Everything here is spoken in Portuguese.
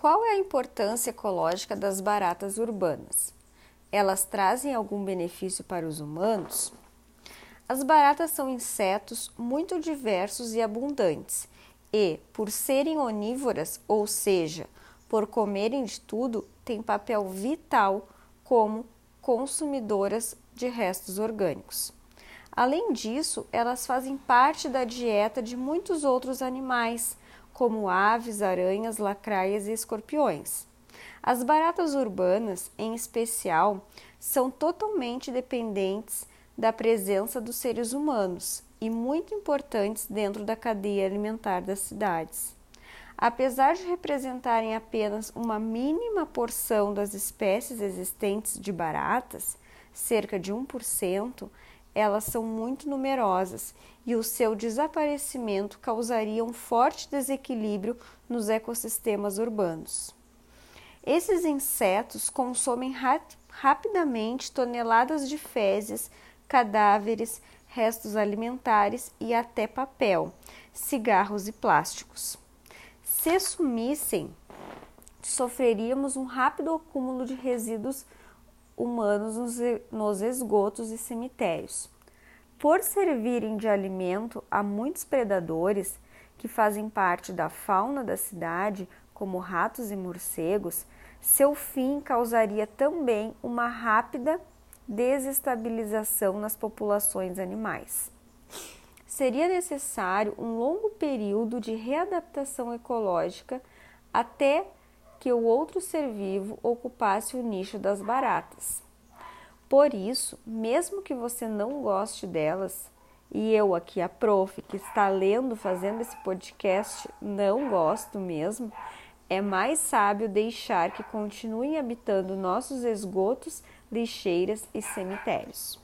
Qual é a importância ecológica das baratas urbanas? Elas trazem algum benefício para os humanos? As baratas são insetos muito diversos e abundantes e, por serem onívoras, ou seja, por comerem de tudo, têm papel vital como consumidoras de restos orgânicos. Além disso, elas fazem parte da dieta de muitos outros animais, como aves, aranhas, lacraias e escorpiões. As baratas urbanas, em especial, são totalmente dependentes da presença dos seres humanos e muito importantes dentro da cadeia alimentar das cidades. Apesar de representarem apenas uma mínima porção das espécies existentes de baratas, cerca de 1%, elas são muito numerosas e o seu desaparecimento causaria um forte desequilíbrio nos ecossistemas urbanos. Esses insetos consomem ra rapidamente toneladas de fezes, cadáveres, restos alimentares e até papel, cigarros e plásticos. Se sumissem, sofreríamos um rápido acúmulo de resíduos humanos nos esgotos e cemitérios. Por servirem de alimento a muitos predadores que fazem parte da fauna da cidade, como ratos e morcegos, seu fim causaria também uma rápida desestabilização nas populações animais. Seria necessário um longo período de readaptação ecológica até que o outro ser vivo ocupasse o nicho das baratas. Por isso, mesmo que você não goste delas, e eu aqui, a prof, que está lendo, fazendo esse podcast, não gosto mesmo, é mais sábio deixar que continuem habitando nossos esgotos, lixeiras e cemitérios.